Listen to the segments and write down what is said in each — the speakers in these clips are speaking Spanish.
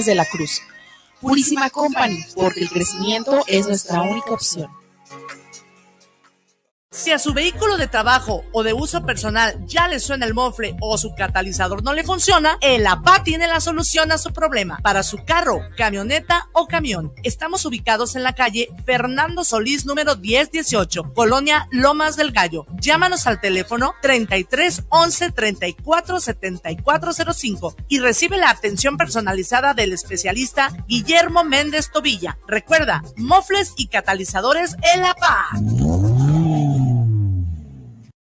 de la Cruz. Purísima Company, porque el crecimiento es nuestra única opción. Si a su vehículo de trabajo o de uso personal ya le suena el mofle o su catalizador no le funciona, el APA tiene la solución a su problema. Para su carro, camioneta o camión. Estamos ubicados en la calle Fernando Solís número 1018, Colonia Lomas del Gallo. Llámanos al teléfono 33 11 34 74 05 y recibe la atención personalizada del especialista Guillermo Méndez Tobilla. Recuerda, mofles y catalizadores el APA.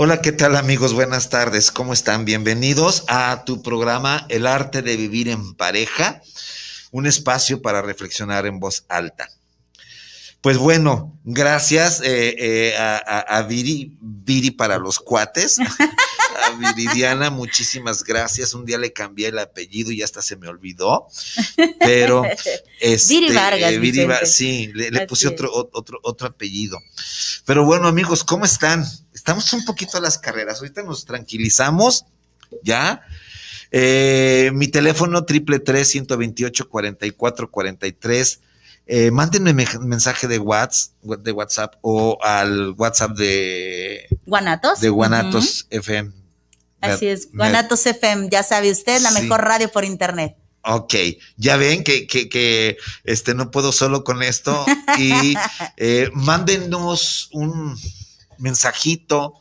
Hola, ¿qué tal amigos? Buenas tardes, ¿cómo están? Bienvenidos a tu programa El arte de vivir en pareja, un espacio para reflexionar en voz alta. Pues bueno, gracias eh, eh, a, a- a Viri, Viri para los cuates, a Viridiana, muchísimas gracias. Un día le cambié el apellido y hasta se me olvidó, pero este, Viri Vargas, eh, Viri Va- Vicente. sí, le, puse otro, ot- otro, otro apellido. Pero bueno, amigos, ¿cómo están? Estamos un poquito a las carreras. Ahorita nos tranquilizamos, ¿ya? Eh, mi teléfono triple tres ciento veintiocho cuarenta y cuatro cuarenta y tres. Eh, mándenme me- mensaje de WhatsApp, de WhatsApp o al WhatsApp de, ¿Guanatos? de Guanatos FM. Así Me- es, me- Guanatos FM, ya sabe usted, la Sí. mejor radio por internet. Ok, ya ven que, que, que, este, no puedo solo con esto y eh, mándenos un mensajito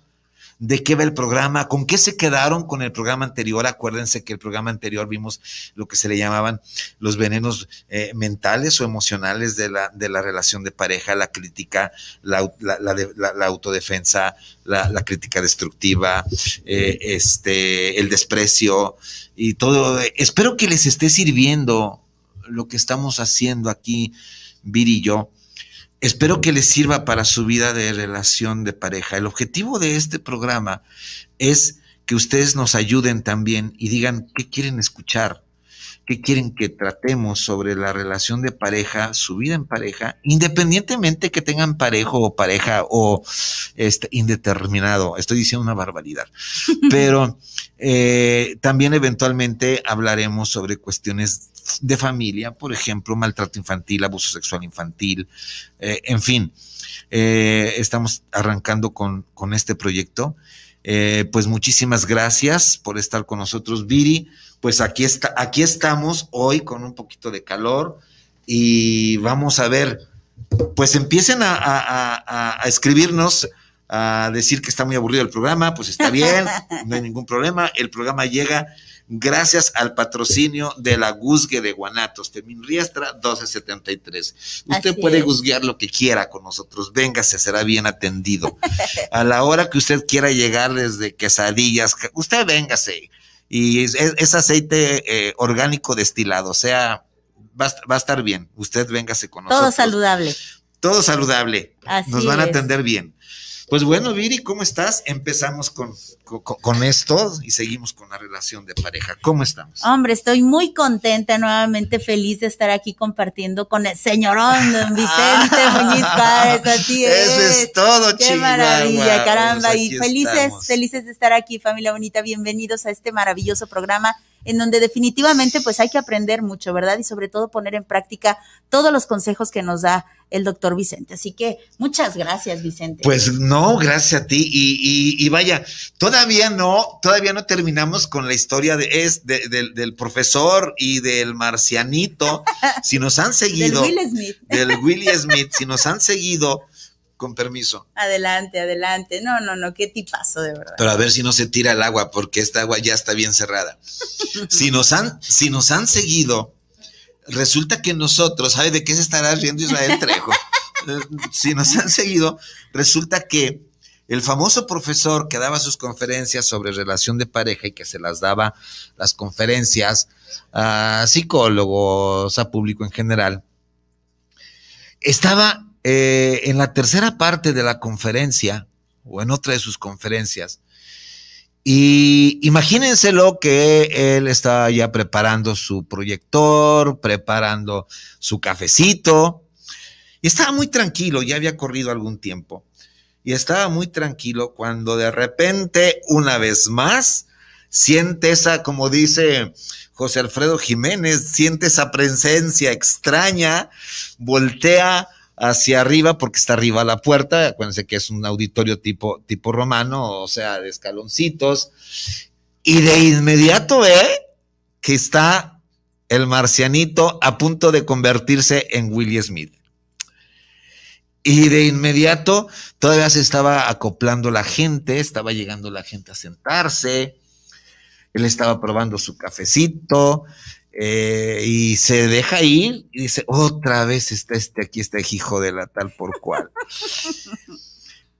de qué va el programa, con qué se quedaron con el programa anterior. Acuérdense que el programa anterior vimos lo que se le llamaban los venenos eh, mentales o emocionales de la, de la relación de pareja, la crítica, la, au- la- la de- la- la autodefensa, la, la crítica destructiva, eh, este, el desprecio y todo. Espero que les esté sirviendo lo que estamos haciendo aquí, Viri y yo. Espero que les sirva para su vida de relación de pareja. El objetivo de este programa es que ustedes nos ayuden también y digan qué quieren escuchar, qué quieren que tratemos sobre la relación de pareja, su vida en pareja, independientemente que tengan parejo o pareja o este, indeterminado. Estoy diciendo una barbaridad. Pero eh, también eventualmente hablaremos sobre cuestiones de familia, por ejemplo, maltrato infantil, abuso sexual infantil, eh, en fin, eh, estamos arrancando con, con este proyecto. Eh, pues muchísimas gracias por estar con nosotros, Viri. Pues aquí está, aquí estamos hoy con un poquito de calor y vamos a ver, pues empiecen a, a- a- a escribirnos, a decir que está muy aburrido el programa, pues está bien, no hay ningún problema. El programa llega gracias al patrocinio de la Guzgue de Guanatos, Termin Riestra 1273. Usted Así puede es. guzguear lo que quiera con nosotros, véngase, será bien atendido. A la hora que usted quiera llegar desde quesadillas, usted véngase. Y es, aceite eh, orgánico destilado, o sea, va, va a estar bien. Usted véngase con nosotros. Todo saludable. Todo saludable. Así Nos van a atender bien. Pues bueno, Viri, ¿cómo estás? Empezamos con, con, con esto y seguimos con la relación de pareja. ¿Cómo estamos? Hombre, estoy muy contenta, nuevamente feliz de estar aquí compartiendo con el señorón don Vicente Muñiz Páez, así es. Eso es todo, Qué Chihuahua. maravilla, caramba. Pues Y felices, estamos. felices de estar aquí, familia bonita. Bienvenidos a este maravilloso programa en donde definitivamente pues hay que aprender mucho, ¿verdad? Y sobre todo poner en práctica todos los consejos que nos da el doctor Vicente. Así que muchas gracias, Vicente. Pues no, gracias a ti. Y, y- y vaya, todavía no, todavía no terminamos con la historia de, es, de- del- del profesor y del marcianito. Si nos han Del seguido, Will Smith. del Willie Smith, si nos han seguido, con permiso. Adelante, adelante. No, no, no, qué tipazo, de verdad. Pero a ver si no se tira el agua, porque esta agua ya está bien cerrada. Si nos han, si nos han seguido, resulta que nosotros, ¿sabe de qué se estará riendo Israel Trejo? Eh, si nos han seguido, resulta que el famoso profesor que daba sus conferencias sobre relación de pareja y que se las daba las conferencias a psicólogos, a público en general, estaba eh, en la tercera parte de la conferencia o en otra de sus conferencias. Y imagínenselo que él estaba ya preparando su proyector, preparando su cafecito, y estaba muy tranquilo, ya había corrido algún tiempo y estaba muy tranquilo cuando de repente, una vez más, siente esa, como dice José Alfredo Jiménez, siente esa presencia extraña, voltea hacia arriba porque está arriba la puerta, acuérdense que es un auditorio tipo, tipo romano, o sea, de escaloncitos, y de inmediato ve que está el marcianito a punto de convertirse en Willie Smith. Y de inmediato todavía se estaba acoplando la gente, estaba llegando la gente a sentarse, él estaba probando su cafecito eh, y se deja ir y dice, otra vez está este aquí, este hijo de la tal por cual.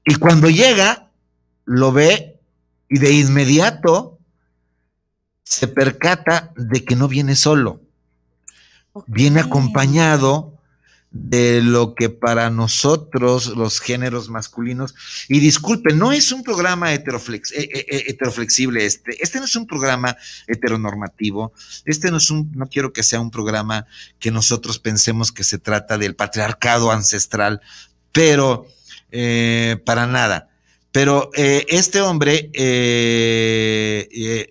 y cuando llega, lo ve y de inmediato se percata de que no viene solo, viene acompañado de lo que para nosotros los géneros masculinos, y disculpen, no es un programa heteroflex, eh, eh, eh, heteroflexible este, este no es un programa heteronormativo, este no es un, no quiero que sea un programa que nosotros pensemos que se trata del patriarcado ancestral, pero para nada. Pero este hombre,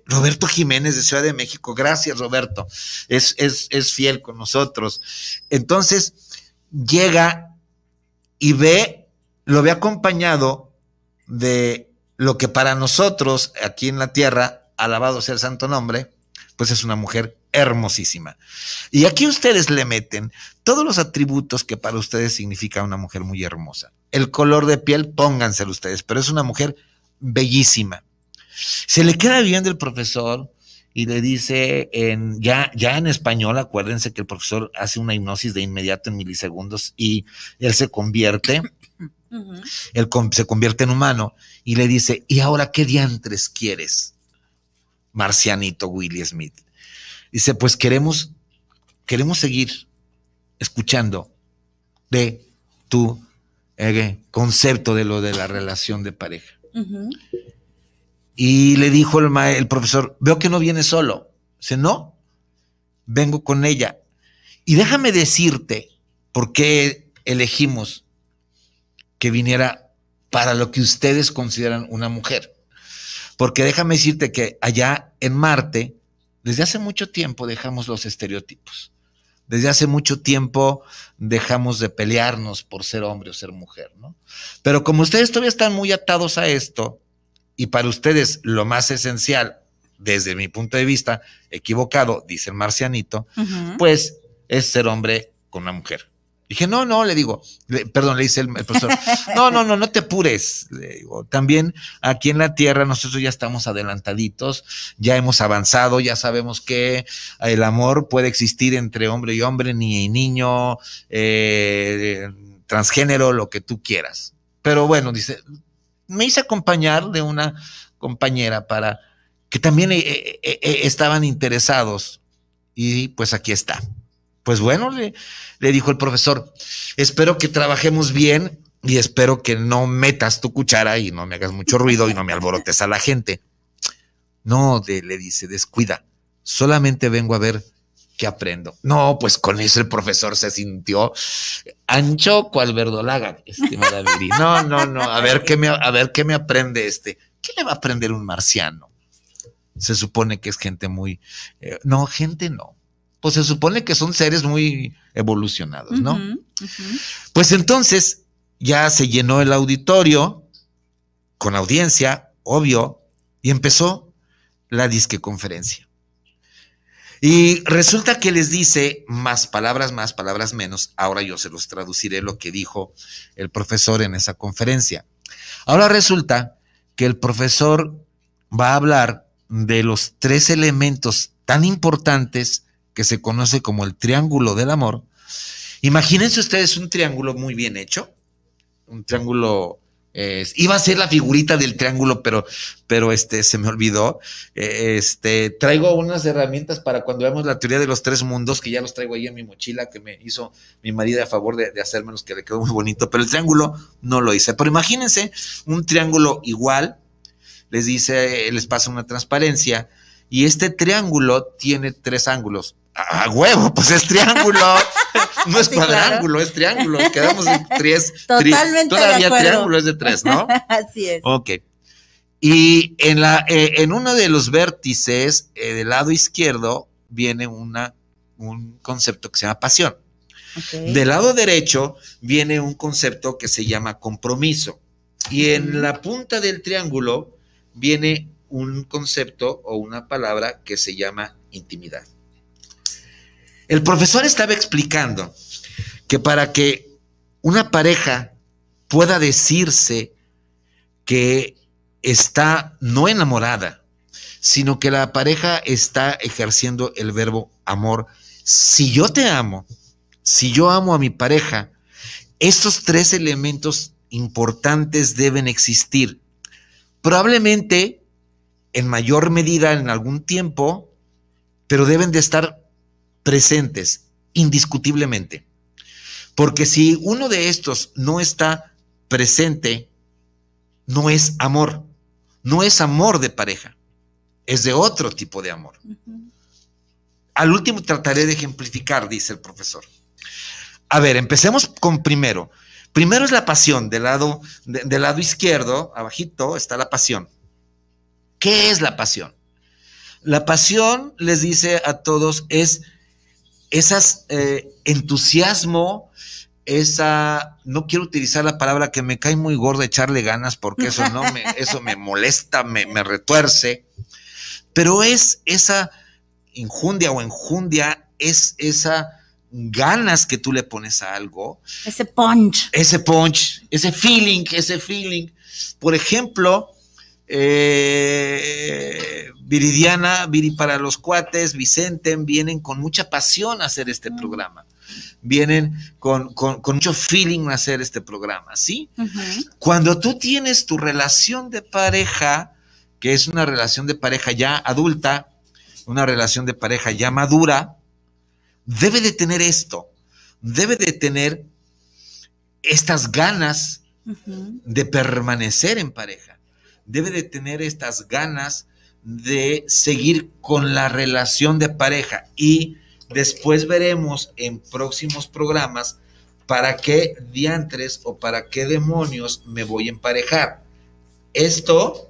Roberto Jiménez de Ciudad de México, gracias Roberto, es, es, es fiel con nosotros. Entonces, llega y ve, lo ve acompañado de lo que para nosotros aquí en la tierra, alabado sea el santo nombre, pues es una mujer hermosísima. Y aquí ustedes le meten todos los atributos que para ustedes significa una mujer muy hermosa. El color de piel, pónganselo ustedes, pero es una mujer bellísima. Se le queda viendo el profesor, y le dice en, ya, ya en español, acuérdense que el profesor hace una hipnosis de inmediato en milisegundos y él se convierte, él se convierte en humano y le dice, ¿y ahora qué diantres quieres, marcianito Willie Smith? Dice, pues queremos, queremos seguir escuchando de tu eh, concepto de lo de la relación de pareja. Y le dijo el, profesor, veo que no viene solo. Dice, no, vengo con ella. Y déjame decirte por qué elegimos que viniera para lo que ustedes consideran una mujer. Porque déjame decirte que allá en Marte, desde hace mucho tiempo dejamos los estereotipos. Desde hace mucho tiempo dejamos de pelearnos por ser hombre o ser mujer, ¿no? Pero como ustedes todavía están muy atados a esto, y para ustedes lo más esencial, desde mi punto de vista, equivocado, dice el marcianito, pues es ser hombre con una mujer. Dije, no, no, le digo, perdón, le dice el, profesor, no, no, no, no te apures. Le digo, también aquí en la Tierra nosotros ya estamos adelantaditos, ya hemos avanzado, ya sabemos que el amor puede existir entre hombre y hombre, niña y niño, eh, transgénero, lo que tú quieras. Pero bueno, dice, me hice acompañar de una compañera para que también eh, eh, eh, estaban interesados y pues aquí está. Pues bueno, le, le dijo el profesor, espero que trabajemos bien y espero que no metas tu cuchara y no me hagas mucho ruido y no me alborotes a la gente. No, le dice, descuida, solamente vengo a ver ¿qué aprendo? No, pues con eso el profesor se sintió ancho cual verdolaga, estimada Viri. No, no, no, a ver qué me, a ver qué me aprende este. ¿Qué le va a aprender un marciano? Se supone que es gente muy, eh, no, gente no. Pues se supone que son seres muy evolucionados, ¿no? Pues entonces ya se llenó el auditorio con audiencia, obvio, y empezó la disque conferencia. Y resulta que les dice más palabras más, palabras menos. Ahora yo se los traduciré lo que dijo el profesor en esa conferencia. Ahora resulta que el profesor va a hablar de los tres elementos tan importantes que se conoce como el triángulo del amor. Imagínense ustedes un triángulo muy bien hecho, un triángulo Iba a ser la figurita del triángulo, pero, pero este, se me olvidó. Eh, Este, traigo unas herramientas para cuando veamos la teoría de los tres mundos, que ya los traigo ahí en mi mochila, que me hizo mi marido a favor de, de hacérmelos, que le quedó muy bonito, pero el triángulo no lo hice. Pero imagínense un triángulo igual, les dice, les pasa una transparencia, y este triángulo tiene tres ángulos. ¡A huevo! Pues es triángulo. No es Sí, claro. cuadrángulo, es triángulo. Quedamos en tres. tri- Totalmente de Todavía acuerdo. triángulo es de tres, ¿no? Así es. Ok. Y en, la, eh, en uno de los vértices eh, del lado izquierdo viene una, un concepto que se llama pasión. Del lado derecho viene un concepto que se llama compromiso. Y en la punta del triángulo viene un concepto o una palabra que se llama intimidad. El profesor estaba explicando que para que una pareja pueda decirse que está no enamorada, sino que la pareja está ejerciendo el verbo amor. Si yo te amo, si yo amo a mi pareja, estos tres elementos importantes deben existir. Probablemente en mayor medida en algún tiempo, pero deben de estar presentes indiscutiblemente. Porque si uno de estos no está presente, no es amor, no es amor de pareja, es de otro tipo de amor. Al último trataré de ejemplificar, dice el profesor. A ver, empecemos con primero. Primero es la pasión, del lado, de- del lado izquierdo, abajito, está la pasión. ¿Qué es la pasión? La pasión, les dice a todos, es esas eh, entusiasmo, esa, no quiero utilizar la palabra que me cae muy gorda echarle ganas, porque eso no me, eso me molesta, me, me retuerce, pero es esa injundia o enjundia, es esa ganas que tú le pones a algo, Ese punch. ese punch, ese feeling, ese feeling. Por ejemplo, eh, Viridiana, Viri para los cuates, Vicente, vienen con mucha pasión a hacer este programa. Vienen con, con- con mucho feeling a hacer este programa, ¿sí? Cuando tú tienes tu relación de pareja, que es una relación de pareja ya adulta, una relación de pareja ya madura, debe de tener esto, debe de tener estas ganas de permanecer en pareja, debe de tener estas ganas de seguir con la relación de pareja y después veremos en próximos programas para qué diantres o para qué demonios me voy a emparejar. Esto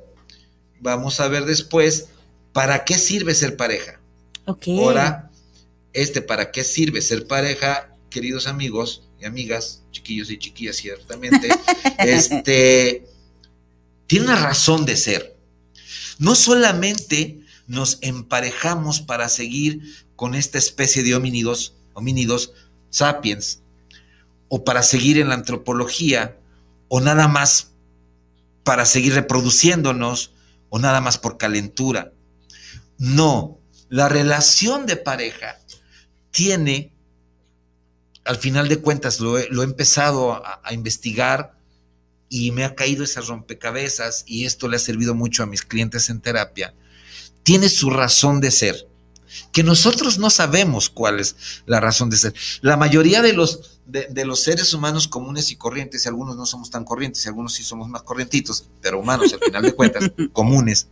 vamos a ver después para qué sirve ser pareja. Ok. Ahora, este para qué sirve ser pareja, queridos amigos y amigas, chiquillos y chiquillas, ciertamente, este tiene una razón de ser. No solamente nos emparejamos para seguir con esta especie de homínidos, sapiens, o para seguir en la antropología, o nada más para seguir reproduciéndonos, o nada más por calentura. No, la relación de pareja tiene, al final de cuentas, lo he, empezado a investigar y me ha caído esas rompecabezas y esto le ha servido mucho a mis clientes en terapia, tiene su razón de ser, que nosotros no sabemos cuál es la razón de ser. La mayoría de los, de, de los seres humanos comunes y corrientes, y algunos no somos tan corrientes, y algunos sí somos más corrientitos, pero humanos al final de cuentas, comunes,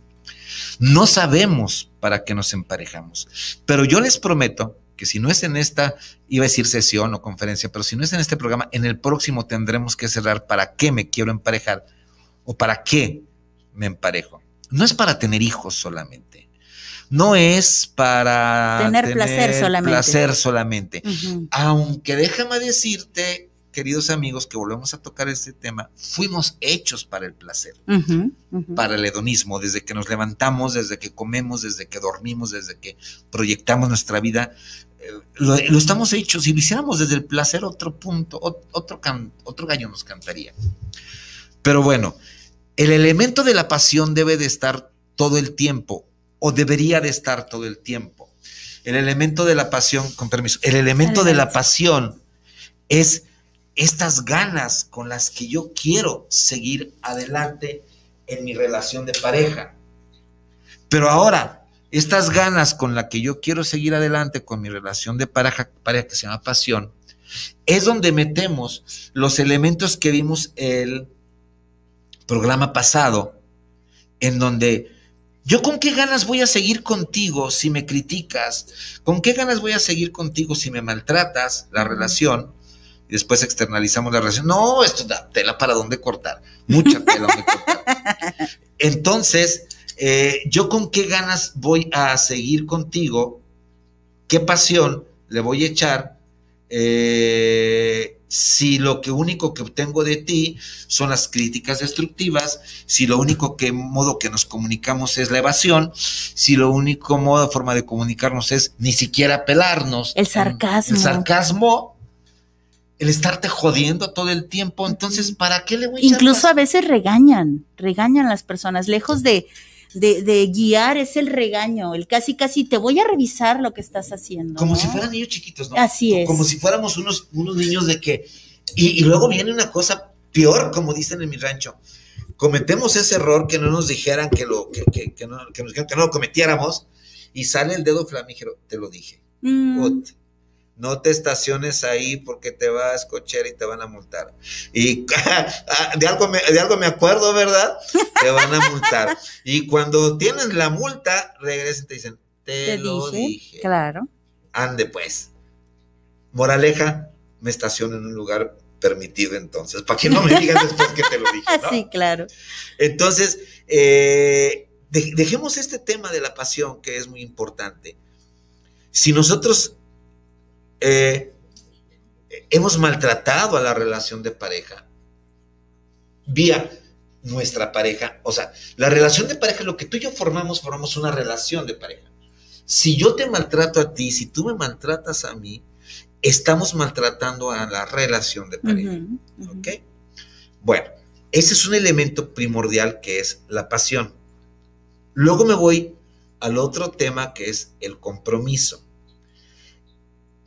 no sabemos para qué nos emparejamos. Pero yo les prometo que si no es en esta, iba a decir sesión o conferencia, pero si no es en este programa, en el próximo tendremos que cerrar para qué me quiero emparejar o para qué me emparejo. No es para tener hijos solamente. No es para Tener placer solamente. placer solamente. Aunque déjame decirte, queridos amigos, que volvemos a tocar este tema, fuimos hechos para el placer para el hedonismo, desde que nos levantamos, desde que comemos, desde que dormimos, desde que proyectamos nuestra vida, lo, lo estamos hechos. Si lo hiciéramos desde el placer, otro punto, ot- otro, can- otro gallo nos cantaría. Pero bueno, el elemento de la pasión debe de estar todo el tiempo, o debería de estar todo el tiempo. El elemento de la pasión, con permiso, el elemento de la pasión es estas ganas con las que yo quiero seguir adelante en mi relación de pareja. Pero ahora, estas ganas con las que yo quiero seguir adelante con mi relación de pareja, pareja que se llama pasión, es donde metemos los elementos que vimos el programa pasado, en donde yo con qué ganas voy a seguir contigo si me criticas, con qué ganas voy a seguir contigo si me maltratas la relación, y después externalizamos la relación. No, esto da tela para dónde cortar, mucha tela donde cortar. Entonces, eh, yo con qué ganas voy a seguir contigo, qué pasión le voy a echar eh, si lo que único que obtengo de ti son las críticas destructivas, si lo único que modo que nos comunicamos es la evasión, si lo único modo, forma de comunicarnos es ni siquiera pelarnos. El sarcasmo. El sarcasmo, el estarte jodiendo todo el tiempo. Entonces, ¿para qué le voy a echar Incluso a veces regañan, regañan las personas, lejos de, de, de guiar es el regaño, el casi casi te voy a revisar lo que estás haciendo. Como ¿no? si fueran niños chiquitos, ¿no? Así es. Como si fuéramos unos, unos niños de que. Y, y luego viene una cosa peor, como dicen en mi rancho. Cometemos ese error que no nos dijeran que, lo, que, que- que no, que nos dijeron que no lo cometiéramos y sale el dedo flamígero. Te lo dije. Mm, no te estaciones ahí porque te vas cochera y te van a multar. Y de algo, me, de algo me acuerdo, ¿verdad? Te van a multar. Y cuando tienes la multa, regresan y te dicen, te, te lo dije, dije. claro. Ande pues. Moraleja, me estaciono en un lugar permitido entonces, para que no me digan después que te lo dije. ¿no? Sí, claro. Entonces, eh, de- dejemos este tema de la pasión que es muy importante. Si nosotros eh, hemos maltratado a la relación de pareja vía nuestra pareja, o sea, la relación de pareja, lo que tú y yo formamos, formamos una relación de pareja. Si yo te maltrato a ti, si tú me maltratas a mí, estamos maltratando a la relación de pareja. ¿Ok? Bueno, ese es un elemento primordial que es la pasión. Luego me voy al otro tema que es el compromiso.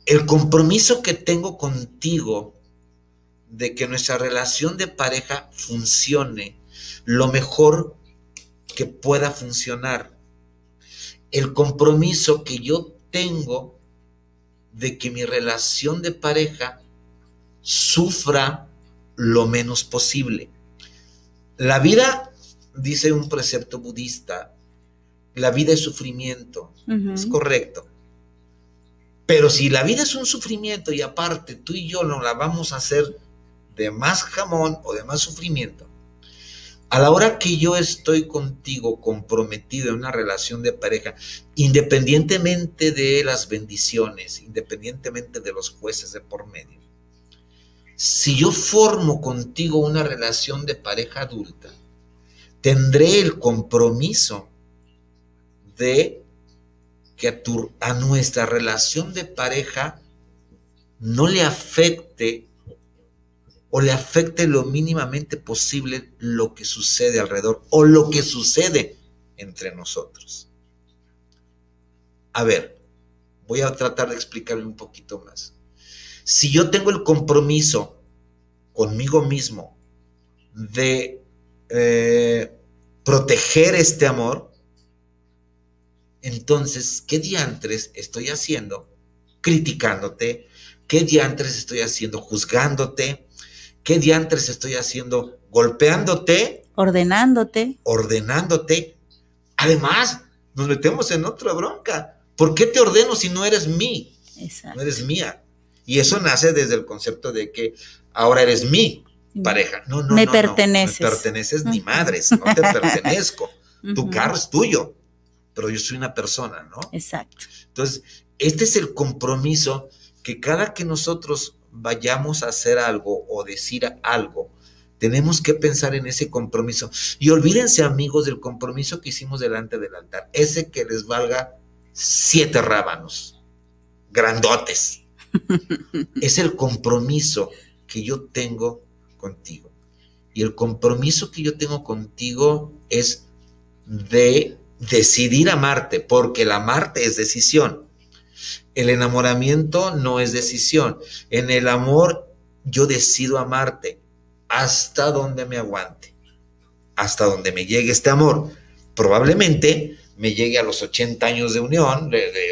El compromiso que tengo contigo de que nuestra relación de pareja funcione lo mejor que pueda funcionar. El compromiso que yo tengo de que mi relación de pareja sufra lo menos posible. La vida, dice un precepto budista, la vida es sufrimiento, es correcto. Pero si la vida es un sufrimiento y aparte tú y yo no la vamos a hacer de más jamón o de más sufrimiento, a la hora que yo estoy contigo comprometido en una relación de pareja, independientemente de las bendiciones, independientemente de los jueces de por medio, si yo formo contigo una relación de pareja adulta, tendré el compromiso de que a, nuestra relación de pareja no le afecte o le afecte lo mínimamente posible lo que sucede alrededor o lo que sucede entre nosotros. A ver, voy a tratar de explicarme un poquito más. Si yo tengo el compromiso conmigo mismo de eh, proteger este amor, entonces, ¿qué diantres estoy haciendo criticándote? ¿Qué diantres estoy haciendo juzgándote? ¿Qué diantres estoy haciendo golpeándote, Ordenándote. ordenándote? Además, nos metemos en otra bronca. ¿Por qué te ordeno si no eres mí? No eres mía. Y eso nace desde el concepto de que ahora eres mi pareja. No, no, Me no, no. perteneces. Me perteneces ni madres, no te pertenezco. Tu carro es tuyo, pero yo soy una persona, ¿no? Exacto. Entonces, este es el compromiso que cada que nosotros vayamos a hacer algo o decir algo, tenemos que pensar en ese compromiso. Y olvídense, amigos, del compromiso que hicimos delante del altar. Ese que les valga siete rábanos, grandotes. es el compromiso que yo tengo contigo. Y el compromiso que yo tengo contigo es de decidir amarte, porque el amarte es decisión. El enamoramiento no es decisión. En el amor yo decido amarte hasta donde me aguante, hasta donde me llegue este amor. Probablemente me llegue a los 80 años de unión,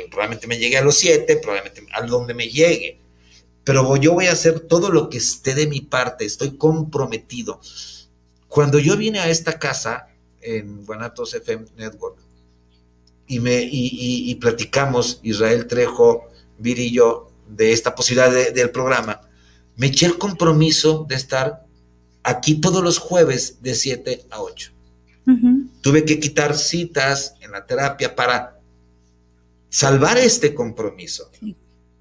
probablemente me llegue a los 7, probablemente a donde me llegue. Pero yo voy a hacer todo lo que esté de mi parte, estoy comprometido. Cuando yo vine a esta casa en Guanatos FM Network y, me, y, y- y platicamos, Israel Trejo, Viri y yo, de esta posibilidad de- del programa, me eché el compromiso de estar aquí todos los jueves de 7 a 8 Ujú. tuve que quitar citas en la terapia para salvar este compromiso.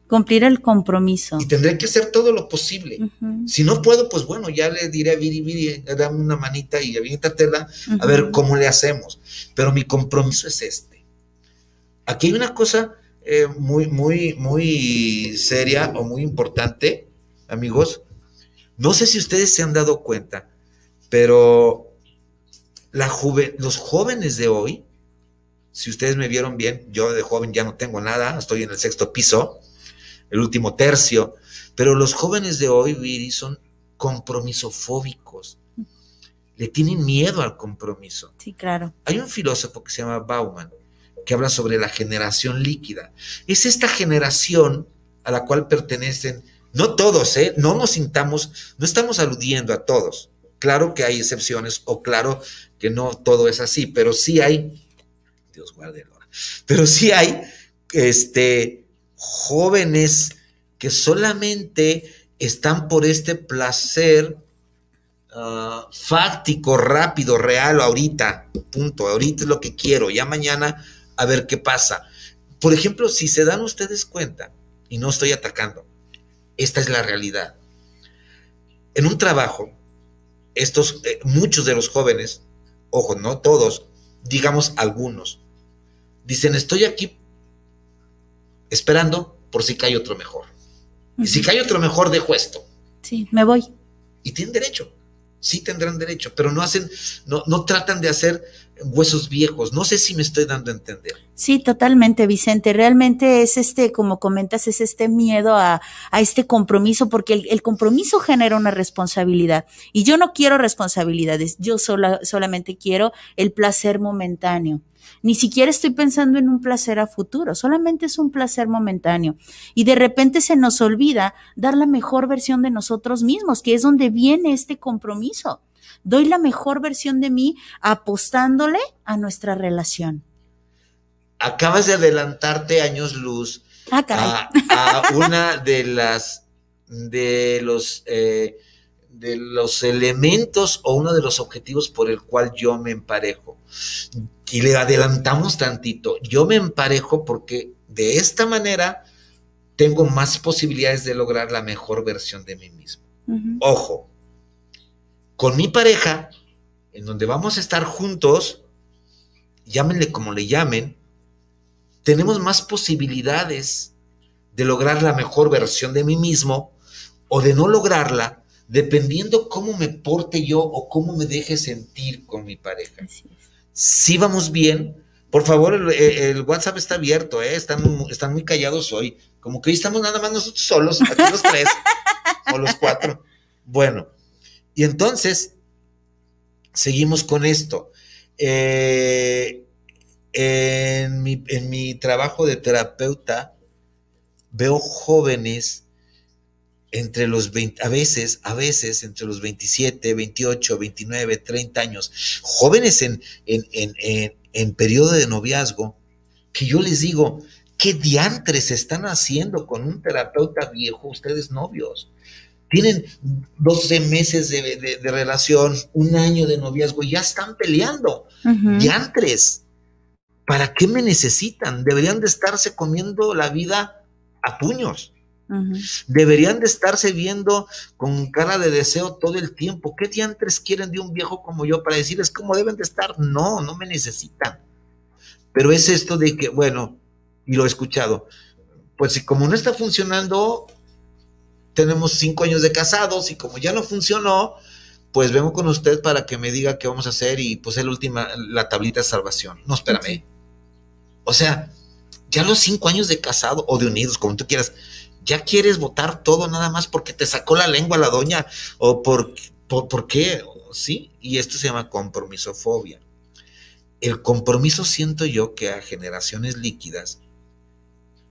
Cumplir el compromiso. Y tendré que hacer todo lo posible. Si no puedo, pues bueno, ya le diré a Viri, Viri, dame una manita y aviéntatela a Ujú. ver cómo le hacemos. Pero mi compromiso es este. Aquí hay una cosa eh, muy, muy, muy seria o muy importante, amigos. No sé si ustedes se han dado cuenta, pero la juve- los jóvenes de hoy, si ustedes me vieron bien, yo de joven ya no tengo nada, estoy en el sexto piso, el último tercio, pero los jóvenes de hoy, Viri, son compromisofóbicos. Le tienen miedo al compromiso. Sí, claro. Hay un filósofo que se llama Bauman que habla sobre la generación líquida. Es esta generación a la cual pertenecen, no todos, ¿eh? no nos sintamos, no estamos aludiendo a todos. Claro que hay excepciones o claro que no todo es así, pero sí hay, Dios guarde el hora, pero sí hay este, jóvenes que solamente están por este placer ah, fáctico, rápido, real, ahorita, punto, ahorita es lo que quiero, ya mañana a ver qué pasa. Por ejemplo, si se dan ustedes cuenta, y no estoy atacando, esta es la realidad. En un trabajo, estos, eh, muchos de los jóvenes, ojo, no todos, digamos algunos, dicen, estoy aquí esperando por si cae otro mejor. Y si cae otro mejor, dejo esto. Sí, me voy. Y tienen derecho. Sí tendrán derecho, pero no hacen, no, no tratan de hacer huesos viejos. No sé si me estoy dando a entender. Sí, totalmente, Vicente. Realmente es este, como comentas, es este miedo a, a este compromiso, porque el, el compromiso genera una responsabilidad. Y yo no quiero responsabilidades, yo sola, solamente quiero el placer momentáneo. Ni siquiera estoy pensando en un placer a futuro, solamente es un placer momentáneo. Y de repente se nos olvida dar la mejor versión de nosotros mismos, que es donde viene este compromiso. Doy la mejor versión de mí apostándole a nuestra relación. Acabas de adelantarte años luz Ah, a, a una de las de los eh, de los elementos o uno de los objetivos por el cual yo me emparejo. Y le adelantamos tantito. Yo me emparejo porque de esta manera tengo más posibilidades de lograr la mejor versión de mí mismo. Ojo, con mi pareja, en donde vamos a estar juntos, llámenle como le llamen, tenemos más posibilidades de lograr la mejor versión de mí mismo o de no lograrla, dependiendo cómo me porte yo o cómo me deje sentir con mi pareja. Si vamos bien, por favor, el, el WhatsApp está abierto, ¿eh? están, están muy callados hoy, como que hoy estamos nada más nosotros solos, aquí los tres, o los cuatro. Bueno, y entonces, seguimos con esto. Eh, en, mi, en mi trabajo de terapeuta, veo jóvenes entre los 20, a veces, a veces entre los 27, 28, 29, 30 años, jóvenes en, en, en, en, periodo de noviazgo, que yo les digo, ¿qué diantres están haciendo con un terapeuta viejo ustedes novios? Tienen 12 meses de, de, de relación, un año de noviazgo, y ya están peleando. Diantres, ¿para qué me necesitan? Deberían de estarse comiendo la vida a puños. Deberían de estarse viendo con cara de deseo todo el tiempo. ¿Qué diantres quieren de un viejo como yo para decirles cómo deben de estar? No, no me necesitan. Pero es esto de que, bueno, y lo he escuchado, pues si como no está funcionando, tenemos cinco años de casados y como ya no funcionó, pues vengo con usted para que me diga qué vamos a hacer y pues es la última, la tablita de salvación. No, espérame. O sea, ya los cinco años de casado o de unidos, como tú quieras, ya quieres votar todo nada más porque te sacó la lengua la doña o por, por, ¿por qué, ¿sí? Y esto se llama compromisofobia. El compromiso siento yo que a generaciones líquidas,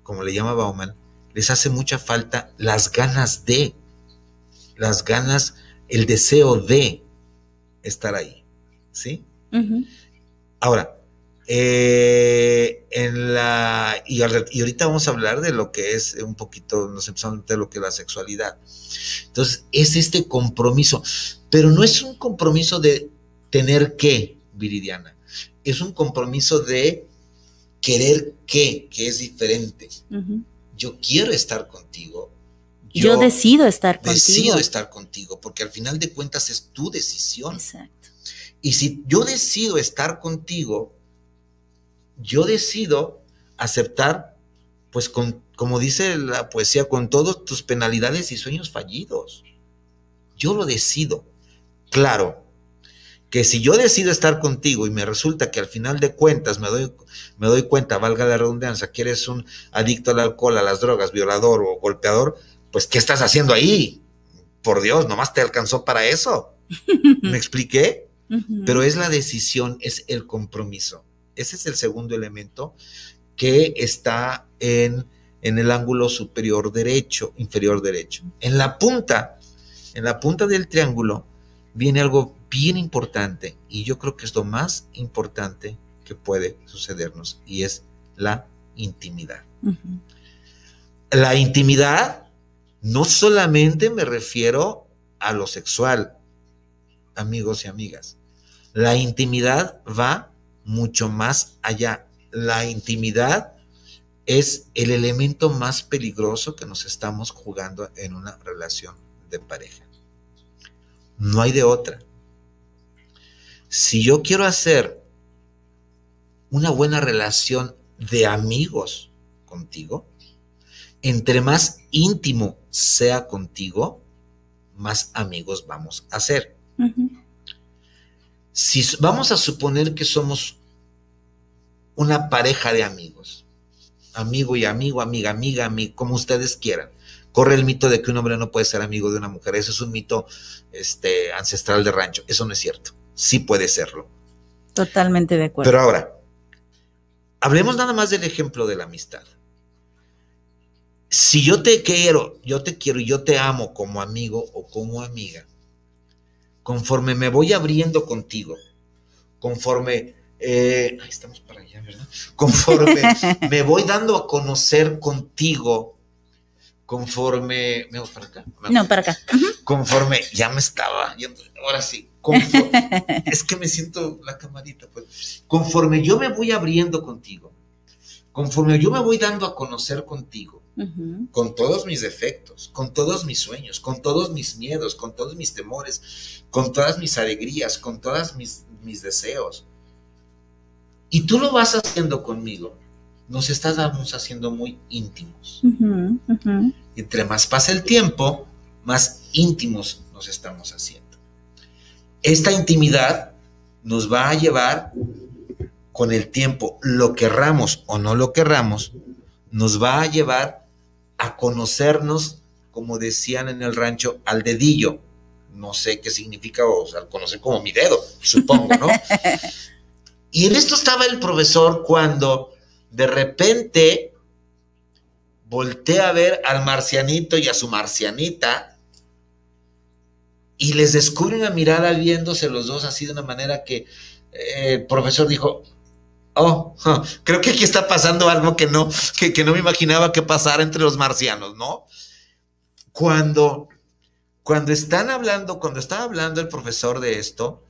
como le llama Bauman, les hace mucha falta las ganas de, las ganas, el deseo de estar ahí, ¿sí? Ahora, eh, en la y, al- y ahorita vamos a hablar de lo que es un poquito, nos empezamos a meter lo que es la sexualidad. Entonces, es este compromiso, pero no es un compromiso de tener que, Viridiana, es un compromiso de querer que, que es diferente. Ujú. Yo quiero estar contigo. Yo, decido estar contigo. decido estar contigo, porque al final de cuentas es tu decisión. Exacto. Y si yo decido estar contigo, yo decido aceptar, pues con, como dice la poesía, con todas tus penalidades y sueños fallidos. Yo lo decido. Claro, que si yo decido estar contigo y me resulta que al final de cuentas me doy, me doy cuenta, valga la redundancia, que eres un adicto al alcohol, a las drogas, violador o golpeador, pues ¿qué estás haciendo ahí? Por Dios, nomás te alcanzó para eso. ¿Me expliqué? Pero es la decisión, es el compromiso. Ese es el segundo elemento que está en, en el ángulo superior derecho, inferior derecho. En la punta, en la punta del triángulo, viene algo bien importante y yo creo que es lo más importante que puede sucedernos y es la intimidad. La intimidad no solamente me refiero a lo sexual, amigos y amigas. La intimidad va mucho más allá. La intimidad es el elemento más peligroso que nos estamos jugando en una relación de pareja. No hay de otra. Si yo quiero hacer una buena relación de amigos contigo, entre más íntimo sea contigo, más amigos vamos a ser. Si vamos a suponer que somos una pareja de amigos, amigo y amigo, amiga, amiga, ami- como ustedes quieran. Corre el mito de que un hombre no puede ser amigo de una mujer. Eso es un mito este, ancestral de rancho. Eso no es cierto. Sí puede serlo. Totalmente de acuerdo. Pero ahora, hablemos nada más del ejemplo de la amistad. Si yo te quiero, yo te quiero y yo te amo como amigo o como amiga, conforme me voy abriendo contigo, conforme, eh, ahí estamos para allá, ¿verdad? Conforme me voy dando a conocer contigo, conforme, ¿me voy para acá? no, para acá. Conforme ya me estaba ahora sí, conforme, es que me siento la camarita, pues, conforme yo me voy abriendo contigo, conforme yo me voy dando a conocer contigo, con todos mis defectos, con todos mis sueños, con todos mis miedos, con todos mis temores, con todas mis alegrías, con todos mis, mis deseos, y tú lo vas haciendo conmigo, nos estamos haciendo muy íntimos. Entre más pasa el tiempo, más íntimos nos estamos haciendo. Esta intimidad nos va a llevar con el tiempo, lo querramos o no lo querramos, nos va a llevar a conocernos, como decían en el rancho, al dedillo. No sé qué significa, o sea, conocer como mi dedo, supongo, ¿no? y en esto estaba el profesor cuando de repente voltea a ver al marcianito y a su marcianita y les descubre una mirada viéndose los dos así de una manera que eh, el profesor dijo, oh, creo que aquí está pasando algo que no, que, no me imaginaba que pasara entre los marcianos, ¿no? Cuando, cuando están hablando, cuando estaba hablando el profesor de esto,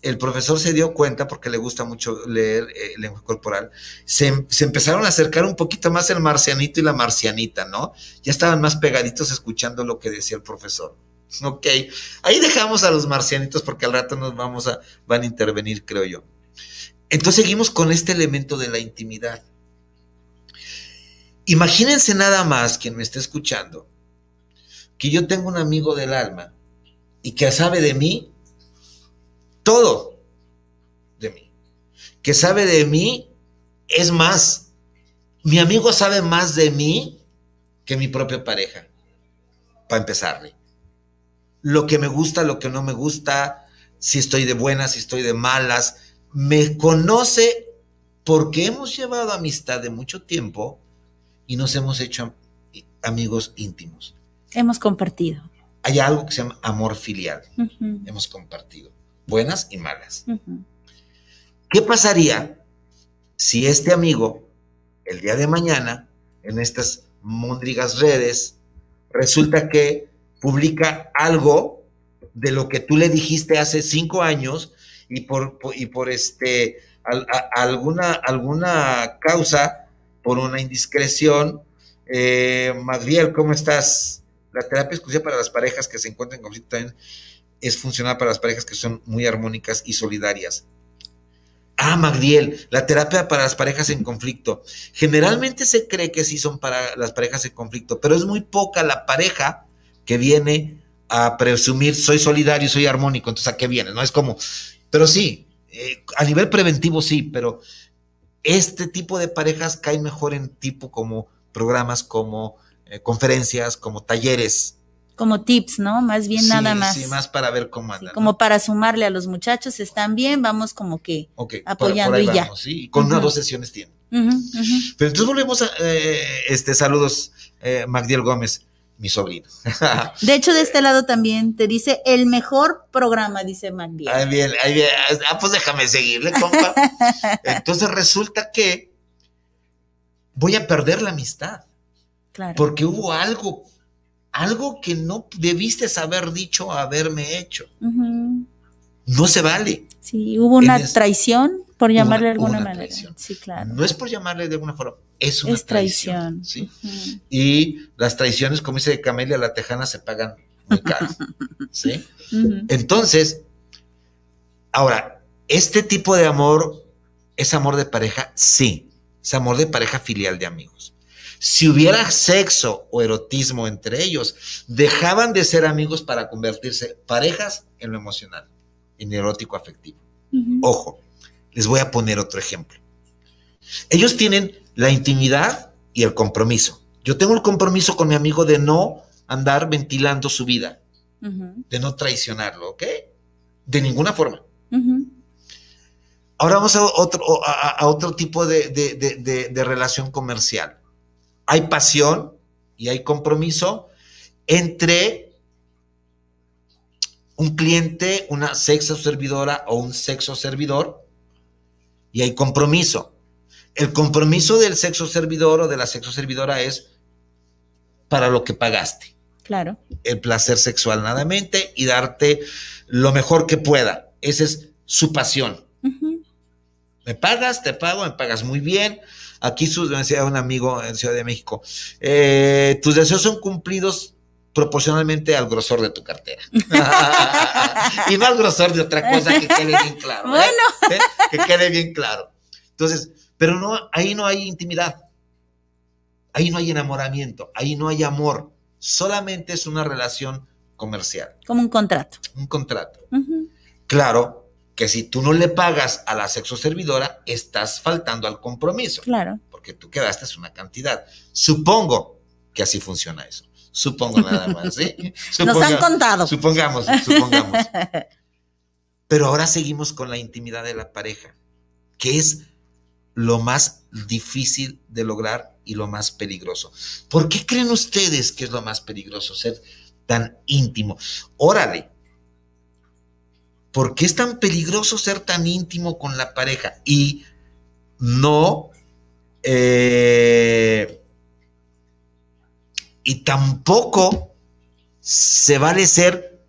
el profesor se dio cuenta, porque le gusta mucho leer eh, lenguaje corporal, se, se empezaron a acercar un poquito más el marcianito y la marcianita, ¿no? Ya estaban más pegaditos escuchando lo que decía el profesor. Ok, ahí dejamos a los marcianitos porque al rato nos vamos a, van a intervenir, creo yo. Entonces seguimos con este elemento de la intimidad. Imagínense nada más quien me esté escuchando, que yo tengo un amigo del alma y que sabe de mí todo de mí, que sabe de mí, es más, mi amigo sabe más de mí que mi propia pareja, para empezarle. Lo que me gusta, lo que no me gusta, si estoy de buenas, si estoy de malas, me conoce porque hemos llevado amistad de mucho tiempo y nos hemos hecho amigos íntimos. Hemos compartido. Hay algo que se llama amor filial. Hemos compartido. Buenas y malas. ¿Qué pasaría si este amigo, el día de mañana, en estas móndrigas redes, resulta que publica algo de lo que tú le dijiste hace cinco años y por, y por este alguna, alguna causa, por una indiscreción, eh, Magdiel, ¿cómo estás? La terapia exclusiva para las parejas que se encuentran en conflicto también es funcional para las parejas que son muy armónicas y solidarias. Ah, Magdiel, la terapia para las parejas en conflicto. Generalmente se cree que sí son para las parejas en conflicto, pero es muy poca la pareja que viene a presumir soy solidario, soy armónico. Entonces, ¿a qué viene? No es como, pero sí, eh, a nivel preventivo sí, pero este tipo de parejas cae mejor en tipo como programas, como eh, conferencias, como talleres. Como tips, ¿no? Más bien Sí, nada más. Sí, más para ver cómo Sí, andan. como ¿no? para sumarle a los muchachos, están bien, vamos como que. Apoyando por y ya. vamos, ¿sí? Y con unas Ujú. dos sesiones tienen. Pero entonces volvemos a, eh, este, saludos, eh, Magdiel Gómez, mi sobrino. De hecho, de este lado también te dice el mejor programa, dice Magdiel. Ahí bien, ahí bien. Ah, pues déjame seguirle, compa. Entonces resulta que voy a perder la amistad, Claro. porque hubo algo, algo que no debiste haber dicho o haberme hecho. No se vale. Sí, hubo una En traición, por llamarle de alguna una manera. traición. Sí, claro. No es por llamarle de alguna forma, es una es traición. Y las traiciones, como dice Camelia la Tejana, se pagan muy caro. ¿sí? Entonces, ahora, este tipo de amor es amor de pareja, sí, es amor de pareja filial de amigos. Si hubiera sexo o erotismo entre ellos, dejaban de ser amigos para convertirse parejas en lo emocional, en erótico afectivo. Ojo, les voy a poner otro ejemplo. Ellos tienen la intimidad y el compromiso. Yo tengo el compromiso con mi amigo de no andar ventilando su vida, de no traicionarlo, ¿ok? De ninguna forma. Ahora vamos a otro, a, otro tipo de, de- de- de- de relación comercial. Hay pasión y hay compromiso entre un cliente, una sexo servidora o un sexo servidor y hay compromiso. El compromiso del sexo servidor o de la sexo servidora es para lo que pagaste Claro. el placer sexual nadamente y darte lo mejor que pueda. Esa es su pasión. Me pagas, te pago, me pagas muy bien. Aquí su, me decía un amigo en Ciudad de México, eh, tus deseos son cumplidos proporcionalmente al grosor de tu cartera. y no al grosor de otra cosa que quede bien claro. ¿eh? Bueno. ¿Eh? Que quede bien claro. Entonces, pero no, ahí no hay intimidad. Ahí no hay enamoramiento, ahí no hay amor. Solamente es una relación comercial, Como un contrato. un contrato. Claro que si tú no le pagas a la sexo servidora, estás faltando al compromiso, Claro. porque tú quedaste una cantidad. Supongo que así funciona eso. Supongo nada más, ¿sí? Nos han contado. Supongamos, supongamos. Pero ahora seguimos con la intimidad de la pareja, que es lo más difícil de lograr y lo más peligroso. ¿Por qué creen ustedes que es lo más peligroso ser tan íntimo? Órale. ¿Por qué es tan peligroso ser tan íntimo con la pareja? Y no... eh, y tampoco se vale ser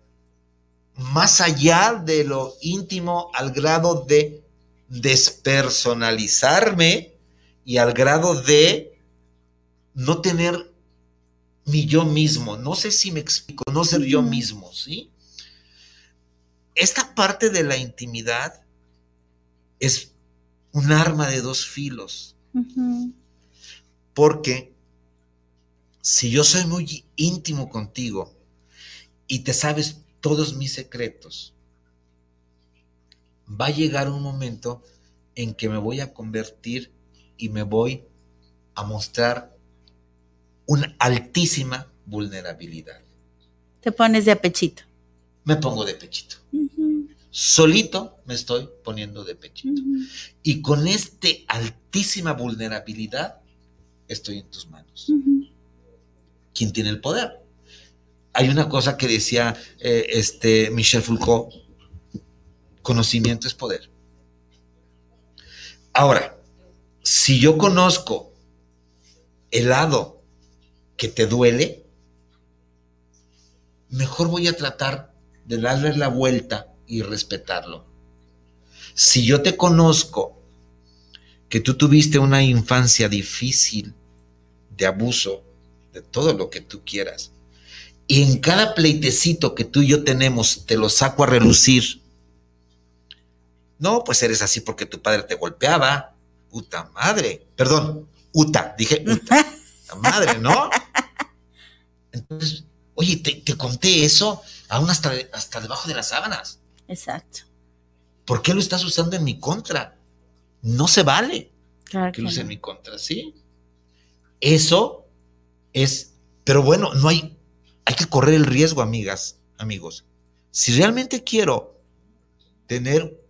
más allá de lo íntimo al grado de despersonalizarme y al grado de no tener mi yo mismo. No sé si me explico, no ser yo mismo, ¿sí? Esta parte de la intimidad es un arma de dos filos, porque si yo soy muy íntimo contigo y te sabes todos mis secretos, va a llegar un momento en que me voy a convertir y me voy a mostrar una altísima vulnerabilidad. Te pones de apechito. Me pongo de pechito. Solito me estoy poniendo de pechito. Y con esta altísima vulnerabilidad estoy en tus manos. ¿Quién tiene el poder? Hay una cosa que decía eh, este Michel Foucault, conocimiento es poder. Ahora, si yo conozco el lado que te duele, mejor voy a tratar de darle la vuelta y respetarlo. Si yo te conozco que tú tuviste una infancia difícil, de abuso, de todo lo que tú quieras, y en cada pleitecito que tú y yo tenemos te lo saco a relucir, no, pues eres así porque tu padre te golpeaba, puta madre, perdón, Uta, dije Uta, la madre, ¿no? Entonces, oye, te, te conté eso aún hasta, hasta debajo de las sábanas. Exacto. ¿Por qué lo estás usando en mi contra? No se vale Claro que que lo uses en no. mi contra, ¿sí? Eso es, pero bueno, no hay, hay que correr el riesgo, amigas, amigos. Si realmente quiero tener